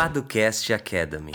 Paducast Academy.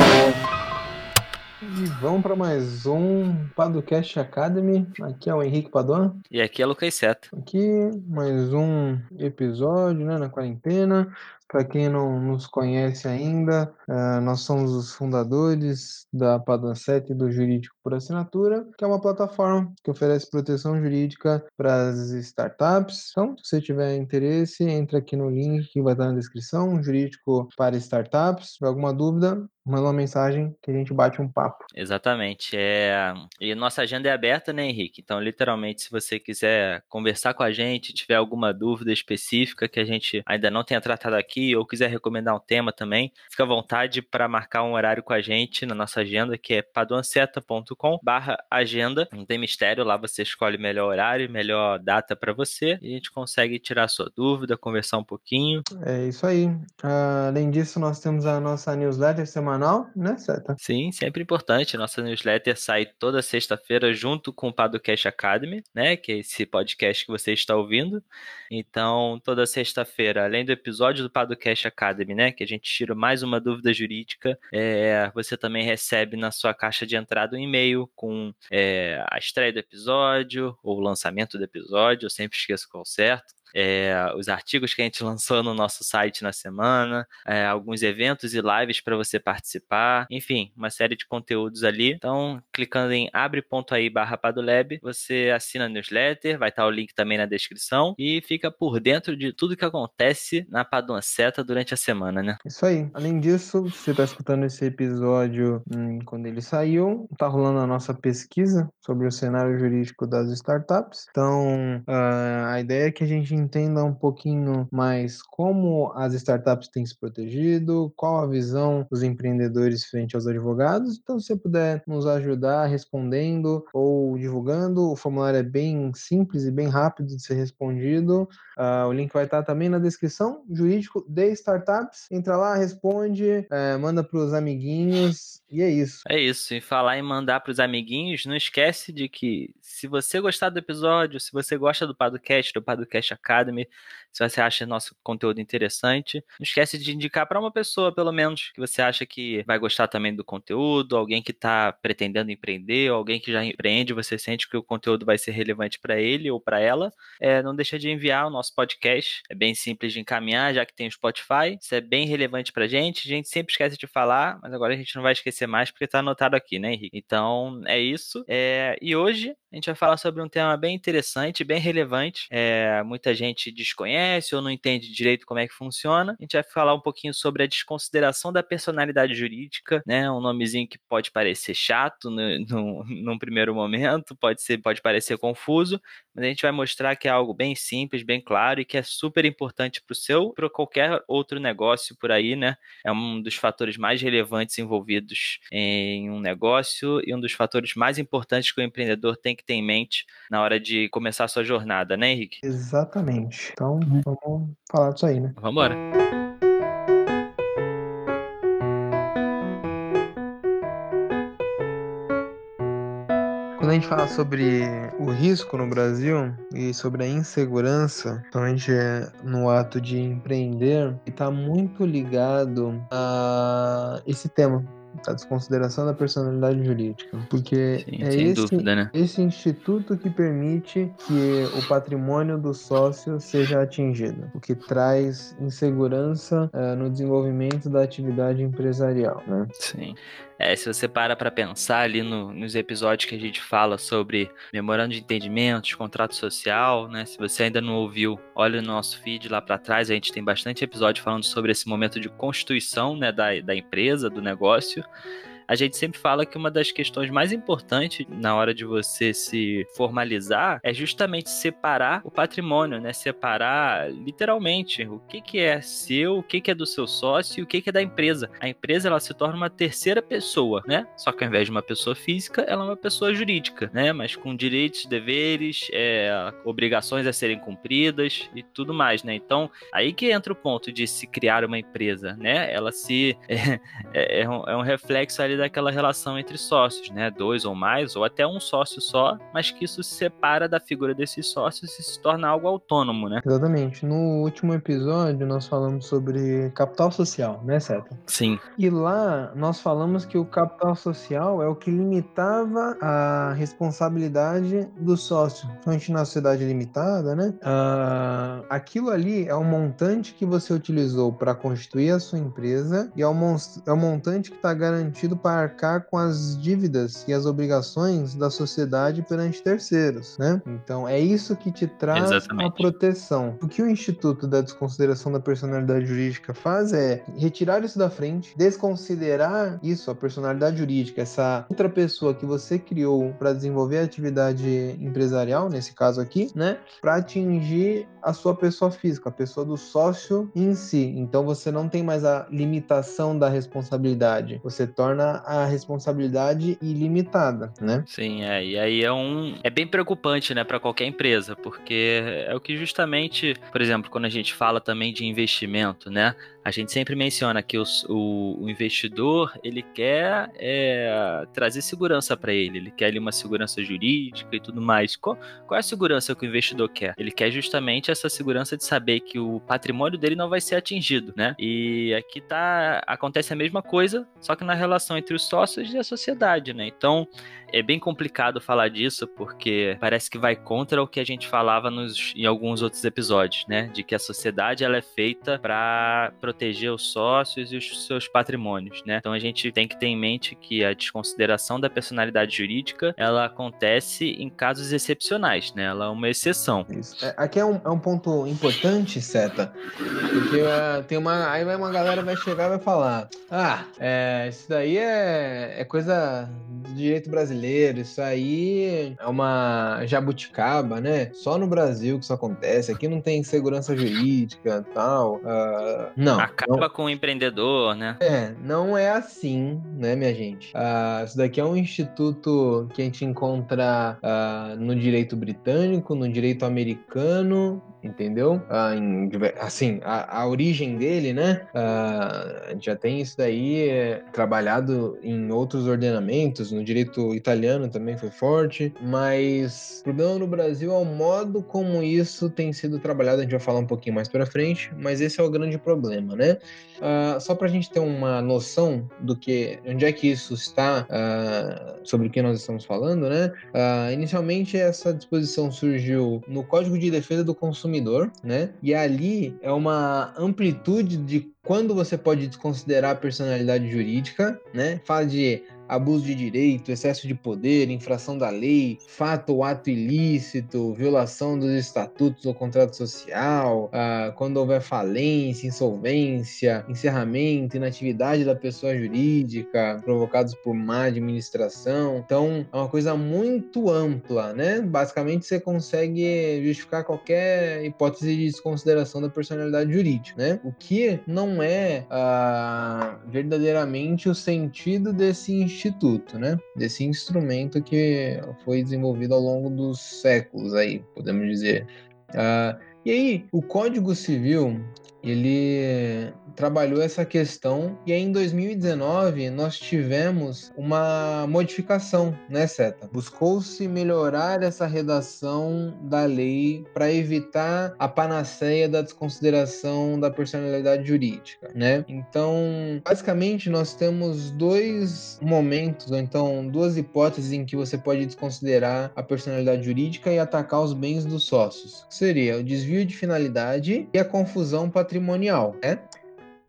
E vamos para mais um Paducast Academy. Aqui é o Henrique Paduan. E aqui é Lucas Seto. Aqui mais um episódio né, na quarentena. Para quem não nos conhece ainda, uh, nós somos os fundadores da Paduan 7 do Jurídico por Assinatura, que é uma plataforma que oferece proteção jurídica para as startups. Então, se você tiver interesse, entre aqui no link que vai estar na descrição, Jurídico para Startups. Tiver alguma dúvida, manda uma mensagem que a gente bate um papo. Exatamente. É... E nossa agenda é aberta, né, Henrique? Então, literalmente, se você quiser conversar com a gente, tiver alguma dúvida específica que a gente ainda não tenha tratado aqui, ou quiser recomendar um tema também, fica à vontade para marcar um horário com a gente na nossa agenda, que é paduanceta.com barra agenda. Não tem mistério, lá você escolhe melhor horário, melhor data para você, e a gente consegue tirar sua dúvida, conversar um pouquinho. É isso aí. Uh, além disso, nós temos a nossa newsletter semanal, né, Seta? Sim, sempre importante. Nossa newsletter sai toda sexta-feira junto com o Padocast Academy, né, que é esse podcast que você está ouvindo. Então, toda sexta-feira, além do episódio do Padocast Academy, né, que a gente tira mais uma dúvida jurídica, é, você também recebe na sua caixa de entrada um e-mail com é, a estreia do episódio ou o lançamento do episódio, eu sempre esqueço qual certo é, os artigos que a gente lançou no nosso site na semana, é, alguns eventos e lives para você participar, enfim, uma série de conteúdos ali. Então, clicando em abre.aí barra Padolab, você assina a newsletter, vai estar o link também na descrição e fica por dentro de tudo que acontece na Padua Seta durante a semana, né? Isso aí. Além disso, você está escutando esse episódio hum, quando ele saiu, tá rolando a nossa pesquisa sobre o cenário jurídico das startups. Então, uh, a ideia é que a gente entenda um pouquinho mais como as startups têm se protegido, qual a visão dos empreendedores frente aos advogados. Então, se você puder nos ajudar respondendo ou divulgando, o formulário é bem simples e bem rápido de ser respondido. Uh, o link vai estar também na descrição. Jurídico de startups. Entra lá, responde, uh, manda para os amiguinhos e é isso. É isso. E falar em mandar para os amiguinhos, não esquece de que se você gostar do episódio, se você gosta do podcast, do Podcast Academy, se você acha nosso conteúdo interessante, não esquece de indicar para uma pessoa, pelo menos, que você acha que vai gostar também do conteúdo, alguém que está pretendendo empreender, alguém que já empreende, você sente que o conteúdo vai ser relevante para ele ou para ela. É, não deixa de enviar o nosso podcast. É bem simples de encaminhar, já que tem o Spotify. Isso é bem relevante para gente. A gente sempre esquece de falar, mas agora a gente não vai esquecer mais porque está anotado aqui, né, Henrique? Então, é isso. É, e hoje a gente vai falar sobre um tema bem interessante, bem relevante. É, muita gente desconhece ou não entende direito como é que funciona. A gente vai falar um pouquinho sobre a desconsideração da personalidade jurídica, né? Um nomezinho que pode parecer chato no, no, num primeiro momento, pode ser, pode parecer confuso, mas a gente vai mostrar que é algo bem simples, bem claro e que é super importante para o seu, para qualquer outro negócio por aí, né? É um dos fatores mais relevantes envolvidos em um negócio e um dos fatores mais importantes que o empreendedor tem que ter em mente na hora de começar a sua jornada, né, Henrique? Exatamente. Então, vamos falar disso aí, né? Vamos embora. Quando a gente fala sobre o risco no Brasil e sobre a insegurança, principalmente no ato de empreender, está muito ligado a esse tema, a desconsideração da personalidade jurídica. Porque Sim, é sem esse, dúvida, né? esse instituto que permite que o patrimônio do sócio seja atingido, o que traz insegurança uh, no desenvolvimento da atividade empresarial. Né? Sim. É, se você para para pensar ali no, nos episódios que a gente fala sobre memorando de entendimentos, contrato social, né? Se você ainda não ouviu, olha no nosso feed lá para trás, a gente tem bastante episódio falando sobre esse momento de constituição, né, da, da empresa, do negócio a gente sempre fala que uma das questões mais importantes na hora de você se formalizar é justamente separar o patrimônio, né? Separar literalmente o que, que é seu, o que, que é do seu sócio e o que, que é da empresa. A empresa ela se torna uma terceira pessoa, né? Só que ao invés de uma pessoa física, ela é uma pessoa jurídica, né? Mas com direitos, deveres, é, obrigações a serem cumpridas e tudo mais, né? Então, aí que entra o ponto de se criar uma empresa, né? Ela se é, é, um, é um reflexo ali ali daquela relação entre sócios, né? Dois ou mais, ou até um sócio só, mas que isso se separa da figura desses sócios e se torna algo autônomo, né? Exatamente. No último episódio, nós falamos sobre capital social, né, Seta? Sim. E lá nós falamos que o capital social é o que limitava a responsabilidade do sócio. Principalmente na sociedade limitada, né? Uh, aquilo ali é um montante que você utilizou para constituir a sua empresa e é um, é um montante que está garantido para arcar com as dívidas e as obrigações da sociedade perante terceiros, né? Então é isso que te traz Exatamente. a proteção. O que o Instituto da Desconsideração da Personalidade Jurídica faz é retirar isso da frente, desconsiderar isso, a personalidade jurídica, essa outra pessoa que você criou para desenvolver a atividade empresarial, nesse caso aqui, né? Para atingir a sua pessoa física, a pessoa do sócio em si. Então você não tem mais a limitação da responsabilidade. Você torna a responsabilidade ilimitada, né? Sim, é. E aí é um é bem preocupante, né, para qualquer empresa, porque é o que justamente, por exemplo, quando a gente fala também de investimento, né? A gente sempre menciona que os, o, o, investidor ele quer é, trazer segurança para ele, ele quer ali, uma segurança jurídica e tudo mais. Qual, qual, é a segurança que o investidor quer? Ele quer justamente essa segurança de saber que o patrimônio dele não vai ser atingido, né? E aqui tá acontece a mesma coisa, só que na relação entre os sócios e a sociedade, né? Então é bem complicado falar disso porque parece que vai contra o que a gente falava nos, em alguns outros episódios, né? De que a sociedade ela é feita para proteger os sócios e os seus patrimônios, né? Então a gente tem que ter em mente que a desconsideração da personalidade jurídica ela acontece em casos excepcionais, né? Ela é uma exceção. Isso. É, aqui é um, é um ponto importante, Seta, porque uh, tem uma aí vai uma galera vai chegar e vai falar, ah, é, isso daí é, é coisa do direito brasileiro, isso aí é uma jabuticaba, né? Só no Brasil que isso acontece, aqui não tem segurança jurídica, tal. Uh, não. Acaba não... com o empreendedor, né? É, não é assim, né, minha gente? Uh, isso daqui é um instituto que a gente encontra uh, no direito britânico, no direito americano, entendeu? Ah, em, assim, a, a, origem dele, né? Ah, já tem isso daí é, trabalhado em outros ordenamentos, no direito italiano também foi forte, mas o problema no Brasil é o modo como isso tem sido trabalhado, a gente vai falar um pouquinho mais para frente, mas esse é o grande problema, né? Ah, só para a gente ter uma noção do que, onde é que isso está, ah, sobre o que nós estamos falando, né? Ah, inicialmente essa disposição surgiu no Código de Defesa do Consumidor consumidor, né? E ali é uma amplitude de quando você pode desconsiderar a personalidade jurídica, né? Fala de abuso de direito, excesso de poder, infração da lei, fato ou ato ilícito, violação dos estatutos ou contrato social, ah, quando houver falência, insolvência, encerramento, inatividade da pessoa jurídica provocados por má administração. Então, é uma coisa muito ampla, né? Basicamente, você consegue justificar qualquer hipótese de desconsideração da personalidade jurídica, né? O que não é ah, verdadeiramente o sentido desse instituto, né? Desse instrumento que foi desenvolvido ao longo dos séculos aí, podemos dizer. Uh, e aí, o Código Civil, ele trabalhou essa questão e aí em 2019 nós tivemos uma modificação, né, Seta? Buscou-se melhorar essa redação da lei para evitar a panaceia da desconsideração da personalidade jurídica, né? Então, basicamente nós temos dois momentos, ou então duas hipóteses em que você pode desconsiderar a personalidade jurídica e atacar os bens dos sócios. Seria o desvio de finalidade e a confusão patrimonial, né?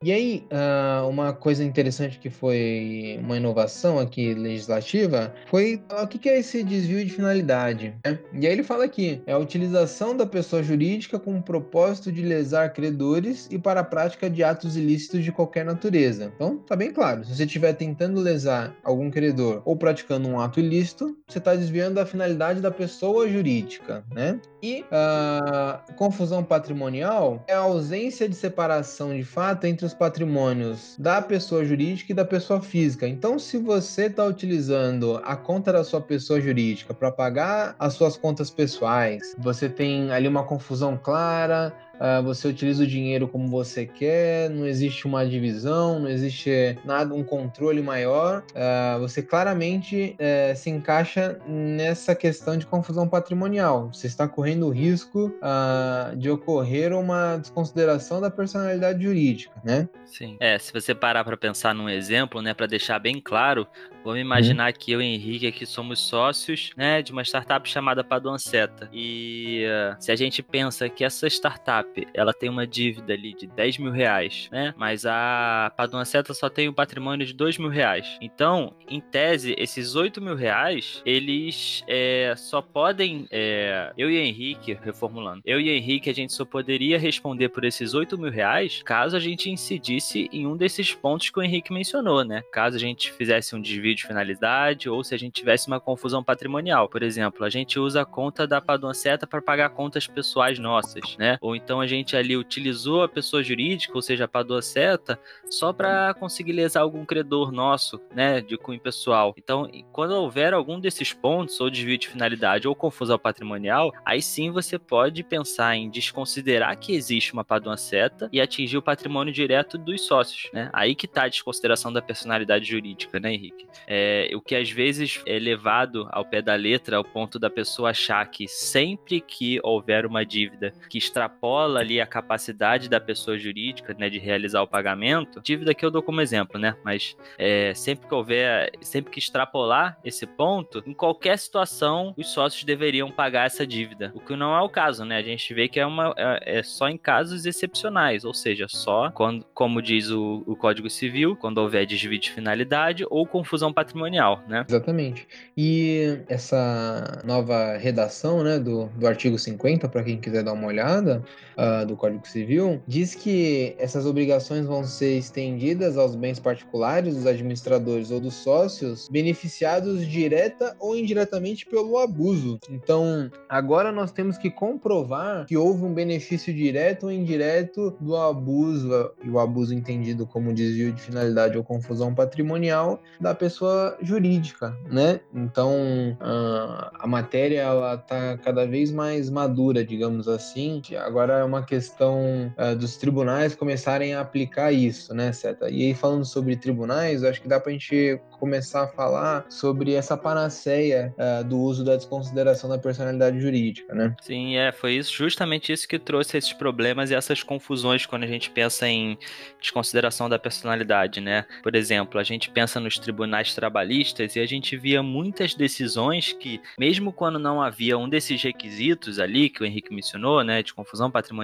E aí, uh, uma coisa interessante que foi uma inovação aqui legislativa foi uh, o que é esse desvio de finalidade. Né? E aí ele fala aqui: é a utilização da pessoa jurídica com o propósito de lesar credores e para a prática de atos ilícitos de qualquer natureza. Então, tá bem claro: se você estiver tentando lesar algum credor ou praticando um ato ilícito, você está desviando a finalidade da pessoa jurídica, né? E uh, confusão patrimonial é a ausência de separação de fato entre os patrimônios da pessoa jurídica e da pessoa física. Então, se você está utilizando a conta da sua pessoa jurídica para pagar as suas contas pessoais, você tem ali uma confusão clara uh, você utiliza o dinheiro como você quer, não existe uma divisão, não existe nada, um controle maior. Uh, você claramente uh, se encaixa nessa questão de confusão patrimonial. Você está correndo o risco uh, de ocorrer uma desconsideração da personalidade jurídica, né? Sim. É, se você parar para pensar num exemplo, né, para deixar bem claro, vamos imaginar que eu e Henrique aqui somos sócios, né, de uma startup chamada Paduanceta. E uh, se a gente pensa que essa startup, ela tem uma dívida ali de 10 mil reais, né, mas a Paduanceta só tem um patrimônio de 2 mil reais. Então, em tese, esses 8 mil reais, eles é, só podem, é, eu e Henrique, reformulando, eu e Henrique, a gente só poderia responder por esses 8 mil reais caso a gente incidisse em um desses pontos que o Henrique mencionou, né? Caso a gente fizesse um desvio de finalidade ou se a gente tivesse uma confusão patrimonial. Por exemplo, a gente usa a conta da Padonceta para pagar contas pessoais nossas, né? Ou então a gente ali utilizou a pessoa jurídica, ou seja, a Padonceta, só para conseguir lesar algum credor nosso, né, de cunho pessoal. Então, quando houver algum desses pontos, ou desvio de finalidade ou confusão patrimonial, aí sim você pode pensar em desconsiderar que existe uma Padonceta e atingir o patrimônio direto dos sócios, né? Aí que tá a desconsideração da personalidade jurídica, né, Henrique? É, o que às vezes é levado ao pé da letra ao ponto da pessoa achar que sempre que houver uma dívida que extrapola ali a capacidade da pessoa jurídica, né, de realizar o pagamento, dívida que eu dou como exemplo, né, mas é, sempre que houver, sempre que extrapolar esse ponto, em qualquer situação, os sócios deveriam pagar essa dívida, o que não é o caso, né, a gente vê que é, uma, é, é só em casos excepcionais, ou seja, só quando, como diz o, o Código Civil, quando houver desvio de finalidade ou confusão patrimonial, né? Exatamente. E essa nova redação, né, do, do artigo 50, para quem quiser dar uma olhada, uh, do Código Civil, diz que essas obrigações vão ser estendidas aos bens particulares dos administradores ou dos sócios beneficiados direta ou indiretamente pelo abuso. Então, agora nós temos que comprovar que houve um benefício direto ou indireto do abuso, e o abuso entendido como desvio de finalidade ou confusão patrimonial da pessoa jurídica, né? Então, a matéria ela tá cada vez mais madura, digamos assim. Agora uma questão uh, dos tribunais começarem a aplicar isso, né, Seta? E aí falando sobre tribunais, acho que dá para a gente começar a falar sobre essa panaceia uh, do uso da desconsideração da personalidade jurídica, né? Sim, é, foi isso, justamente isso que trouxe esses problemas e essas confusões quando a gente pensa em desconsideração da personalidade, né? Por exemplo, a gente pensa nos tribunais trabalhistas e a gente via muitas decisões que, mesmo quando não havia um desses requisitos ali que o Henrique mencionou, né, de confusão patrimonial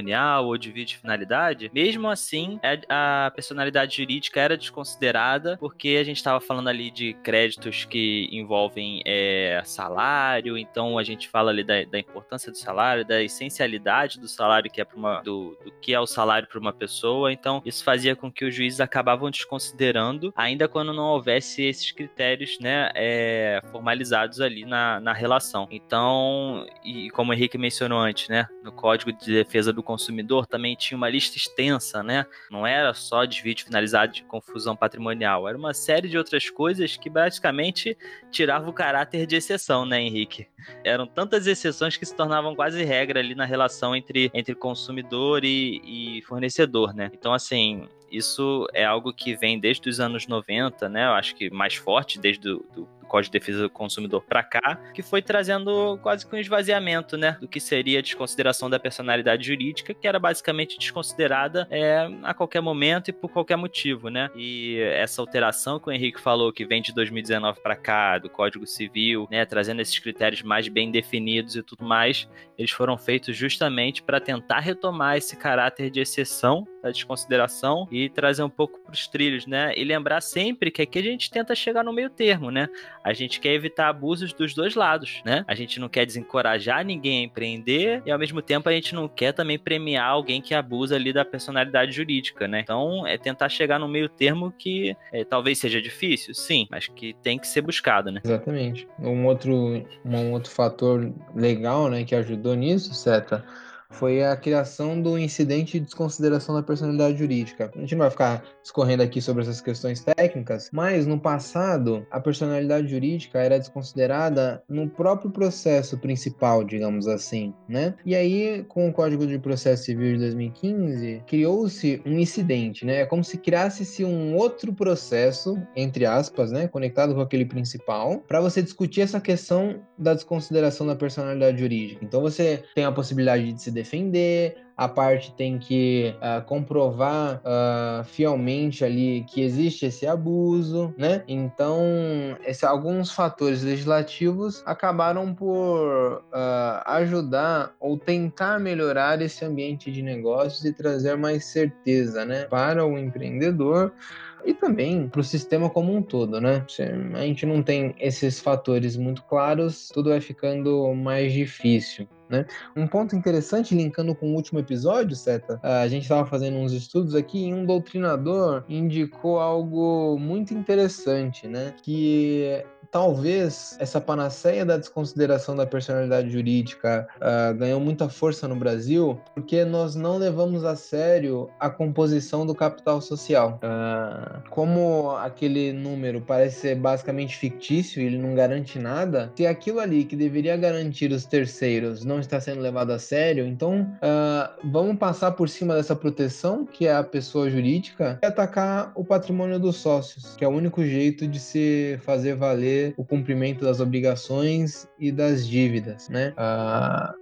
ou de vídeo de finalidade, mesmo assim a personalidade jurídica era desconsiderada porque a gente estava falando ali de créditos que envolvem é, salário, então a gente fala ali da, da, importância do salário, da essencialidade do salário que é uma do, do que é o salário para uma pessoa, então isso fazia com que os juízes acabavam desconsiderando, ainda quando não houvesse esses critérios, né, é, formalizados ali na, na relação. Então, e como o Henrique mencionou antes, né, no Código de Defesa do Consumidor também tinha uma lista extensa, né, não era só desvio de finalizado de confusão patrimonial, era uma série de outras coisas que basicamente tiravam o caráter de exceção, né, Henrique? Eram tantas exceções que se tornavam quase regra ali na relação entre, entre consumidor e, e fornecedor, né? Então, assim, isso é algo que vem desde os anos 90, né? Eu acho que mais forte desde do, do Código de Defesa do Consumidor para cá, que foi trazendo quase que um esvaziamento, né, do que seria a desconsideração da personalidade jurídica, que era basicamente desconsiderada é, a qualquer momento e por qualquer motivo, né? E essa alteração que o Henrique falou, que vem de 2019 para cá, do Código Civil, né, trazendo esses critérios mais bem definidos e tudo mais, eles foram feitos justamente para tentar retomar esse caráter de exceção da desconsideração e trazer um pouco para os trilhos, né? E lembrar sempre que aqui a gente tenta chegar no meio termo, né? A gente quer evitar abusos dos dois lados, né? A gente não quer desencorajar ninguém a empreender e ao mesmo tempo a gente não quer também premiar alguém que abusa ali da personalidade jurídica, né? Então é tentar chegar no meio termo que é, talvez seja difícil, sim, mas que tem que ser buscado, né? Exatamente. Um outro, um outro fator legal, né, que ajudou nisso, Seta, foi a criação do incidente de desconsideração da personalidade jurídica. A gente não vai ficar escorrendo aqui sobre essas questões técnicas, mas no passado a personalidade jurídica era desconsiderada no próprio processo principal, digamos assim, né? E aí, com o Código de Processo Civil de 2015, criou-se um incidente, né? É como se criasse-se um outro processo, entre aspas, né, conectado com aquele principal, para você discutir essa questão da desconsideração da personalidade jurídica. Então você tem a possibilidade de se defender, a parte tem que uh, comprovar uh, fielmente ali que existe esse abuso, né? Então, esse, alguns fatores legislativos acabaram por uh, ajudar ou tentar melhorar esse ambiente de negócios e trazer mais certeza, né, para o empreendedor e também para o sistema como um todo, né? Se a gente não tem esses fatores muito claros, tudo vai ficando mais difícil. Né? Um ponto interessante, linkando com o último episódio, Seta, a gente estava fazendo uns estudos aqui e um doutrinador indicou algo muito interessante, né? Que talvez essa panaceia da desconsideração da personalidade jurídica uh, ganhou muita força no Brasil porque nós não levamos a sério a composição do capital social. Uh, como aquele número parece ser basicamente fictício e ele não garante nada, se aquilo ali que deveria garantir os terceiros não está sendo levado a sério, então uh, vamos passar por cima dessa proteção que é a pessoa jurídica e atacar o patrimônio dos sócios, que é o único jeito de se fazer valer o cumprimento das obrigações e das dívidas, né? Uh,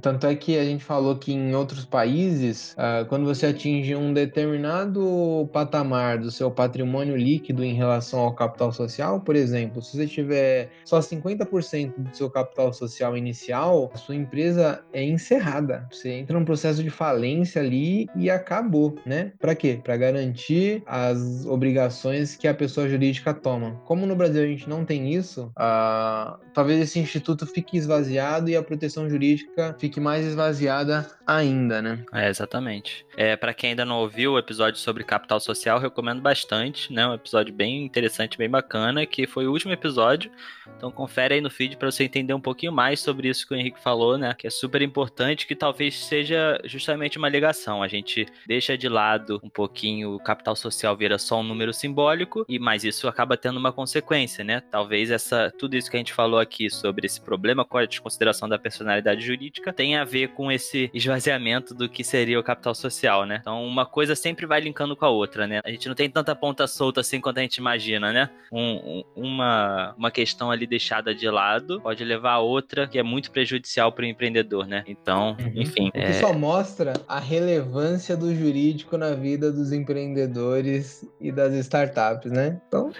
tanto é que a gente falou que em outros países, uh, quando você atinge um determinado patamar do seu patrimônio líquido em relação ao capital social, por exemplo, se você tiver só 50% do seu capital social inicial, a sua empresa é encerrada. Você entra num processo de falência ali e acabou, né? Para quê? Para garantir as obrigações que a pessoa jurídica toma. Como no Brasil a gente não tem isso, uh, talvez esse instituto fique esvaziado e a proteção jurídica fique mais esvaziada ainda, né? É, exatamente. É, para quem ainda não ouviu o episódio sobre capital social, recomendo bastante, né? Um episódio bem interessante, bem bacana, que foi o último episódio. Então confere aí no feed para você entender um pouquinho mais sobre isso que o Henrique falou, né? Que é super importante, que talvez seja justamente uma ligação. A gente deixa de lado um pouquinho o capital social vira só um número simbólico, e mas isso acaba tendo uma consequência, né? Talvez essa tudo isso que a gente falou aqui sobre esse problema com a desconsideração da personalidade jurídica tem a ver com esse esvaziamento do que seria o capital social, né? Então, uma coisa sempre vai linkando com a outra, né? A gente não tem tanta ponta solta assim quanto a gente imagina, né? Um, uma, uma questão ali deixada de lado pode levar a outra que é muito prejudicial para o empreendedor, né? Então, uhum. enfim. O que é... só mostra a relevância do jurídico na vida dos empreendedores e das startups, né? Então.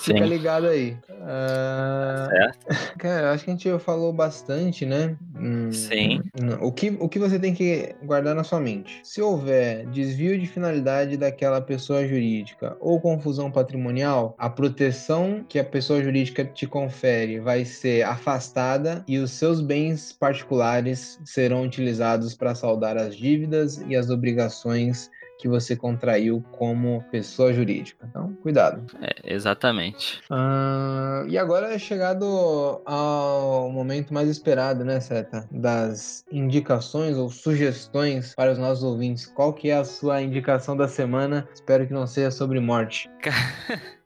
Fica ligado aí. Uh... Certo. Cara, eu acho que a gente falou bastante, né? Hum, Sim. O que, o que você tem que guardar na sua mente? Se houver desvio de finalidade daquela pessoa jurídica ou confusão patrimonial, a proteção que a pessoa jurídica te confere vai ser afastada e os seus bens particulares serão utilizados para saldar as dívidas e as obrigações que você contraiu como pessoa jurídica. Então, cuidado. É, exatamente. Uh, e agora é chegado ao momento mais esperado, né, Seta? Das indicações ou sugestões para os nossos ouvintes. Qual que é a sua indicação da semana? Espero que não seja sobre morte.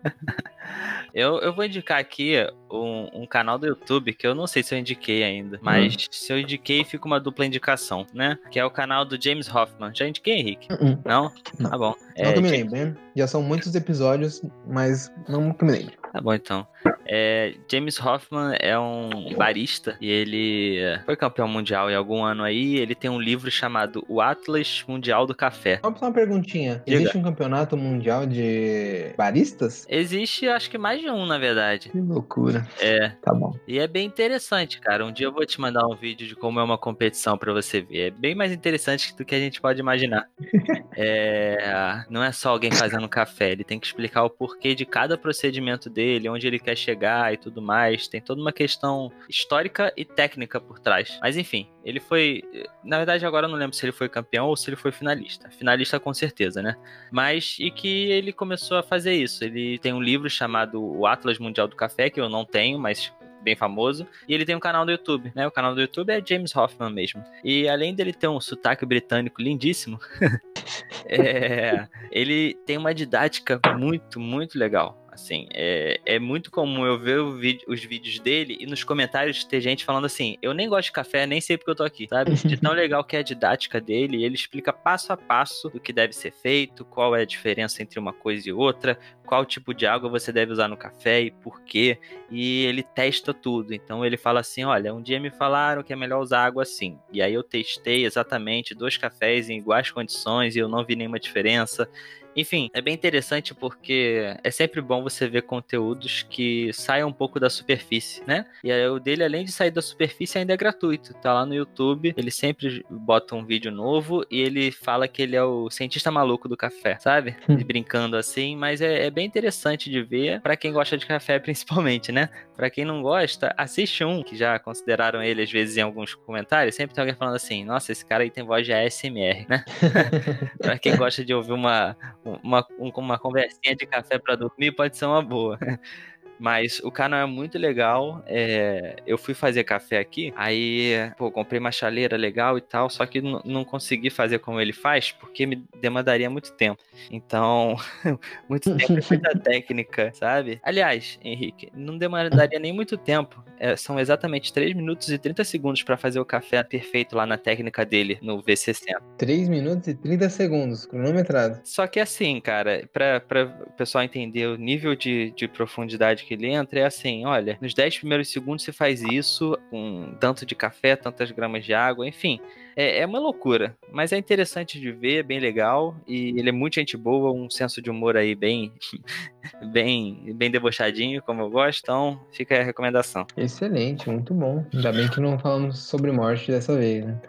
Eu, eu vou indicar aqui um, um, canal do YouTube que eu não sei se eu indiquei ainda, mas uhum. se eu indiquei, fica uma dupla indicação, né? Que é o canal do James Hoffman. Já indiquei, Henrique? Uhum. Não? Não? Tá bom. Não é, que me lembro, né? Já são muitos episódios, mas não que me lembro. Tá bom, então. É, James Hoffman é um barista e ele foi campeão mundial em algum ano aí. Ele tem um livro chamado O Atlas Mundial do Café. Só uma perguntinha. Diga. Existe um campeonato mundial de baristas? Existe, acho que mais de um, na verdade. Que loucura. É. Tá bom. E é bem interessante, cara. Um dia eu vou te mandar um vídeo de como é uma competição para você ver. É bem mais interessante do que a gente pode imaginar. é, não é só alguém fazendo café. Ele tem que explicar o porquê de cada procedimento dele, onde ele quer chegar e tudo mais. Tem toda uma questão histórica e técnica por trás. Mas enfim, ele foi. Na verdade, agora eu não lembro se ele foi campeão ou se ele foi finalista. Finalista com certeza, né? Mas e que ele começou a fazer isso. Ele tem um livro chamado O Atlas Mundial do Café, que eu não tenho, mas bem famoso. E ele tem um canal no YouTube, né? O canal do YouTube é James Hoffman mesmo. E além dele ter um sotaque britânico lindíssimo, é, ele tem uma didática muito, muito legal. Assim, é, é muito comum eu ver vídeo, os vídeos dele e nos comentários ter gente falando assim: eu nem gosto de café, nem sei porque eu tô aqui, sabe? De tão legal que é a didática dele, ele explica passo a passo do que deve ser feito, qual é a diferença entre uma coisa e outra, qual tipo de água você deve usar no café e por quê. E ele testa tudo. Então ele fala assim: olha, um dia me falaram que é melhor usar água assim. E aí eu testei exatamente dois cafés em iguais condições e eu não vi nenhuma diferença. Enfim, é bem interessante porque é sempre bom você ver conteúdos que saiam um pouco da superfície, né? E aí, o dele, além de sair da superfície, ainda é gratuito. Tá lá no YouTube, ele sempre bota um vídeo novo e ele fala que ele é o cientista maluco do café, sabe? Brincando assim, mas é, é bem interessante de ver para quem gosta de café, principalmente, né? Para quem não gosta, assiste um, que já consideraram ele às vezes em alguns comentários, sempre tem alguém falando assim: nossa, esse cara aí tem voz de ASMR, né? para quem gosta de ouvir uma uma, uma conversinha de café para dormir pode ser uma boa. Mas o canal é muito legal. É, eu fui fazer café aqui, aí, pô, comprei uma chaleira legal e tal, só que não consegui fazer como ele faz, porque me demandaria muito tempo. Então, muito tempo e muita técnica, sabe? Aliás, Henrique, não demandaria nem muito tempo. É, são exatamente 3 minutos e 30 segundos para fazer o café perfeito lá na técnica dele, no V60. 3 minutos e 30 segundos, cronometrado. Só que assim, cara, para o pessoal entender o nível de, de profundidade que ele entra, é assim: olha, nos 10 primeiros segundos você faz isso com tanto de café, tantas gramas de água, enfim. É, é uma loucura, mas é interessante de ver, é bem legal. E ele é muito gente boa, um senso de humor aí bem, bem, bem debochadinho, como eu gosto. Então, fica a recomendação. Excelente, muito bom. Ainda bem que não falamos sobre morte dessa vez, né?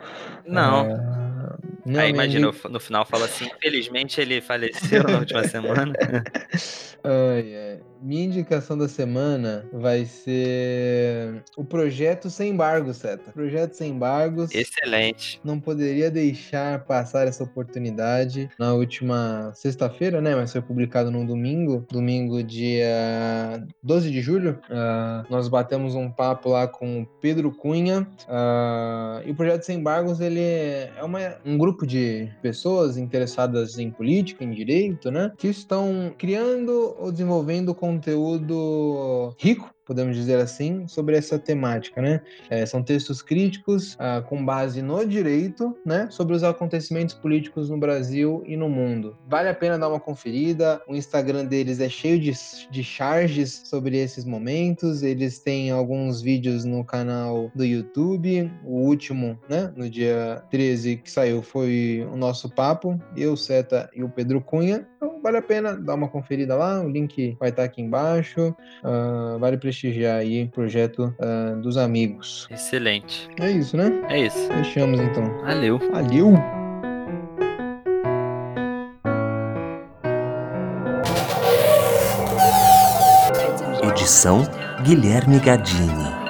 Não. Ah, não aí imagina, no final fala assim: infelizmente ele faleceu na última semana. ai, ai. Minha indicação da semana vai ser o projeto Sem Embargos, Seta. Projeto Sem Embargos. Excelente. Não poderia deixar passar essa oportunidade. Na última sexta-feira, né? Mas foi publicado no domingo. Domingo, dia 12 de julho. Uh, nós batemos um papo lá com o Pedro Cunha. Uh, e o Projeto Sem Embargos, ele é uma, um grupo de pessoas interessadas em política, em direito, né? Que estão criando ou desenvolvendo conteúdo rico podemos dizer assim, sobre essa temática, né? É, são textos críticos ah, com base no direito, né? Sobre os acontecimentos políticos no Brasil e no mundo. Vale a pena dar uma conferida. O Instagram deles é cheio de, de charges sobre esses momentos. Eles têm alguns vídeos no canal do YouTube. O último, né? No dia 13 que saiu foi o nosso papo. Eu, Seta e o Pedro Cunha. Então vale a pena dar uma conferida lá. O link vai estar aqui embaixo. Uh, vale prestigiar aí o projeto uh, dos amigos. Excelente. É isso, né? É isso. Fechamos então. Valeu. Valeu. Edição Guilherme Gadini.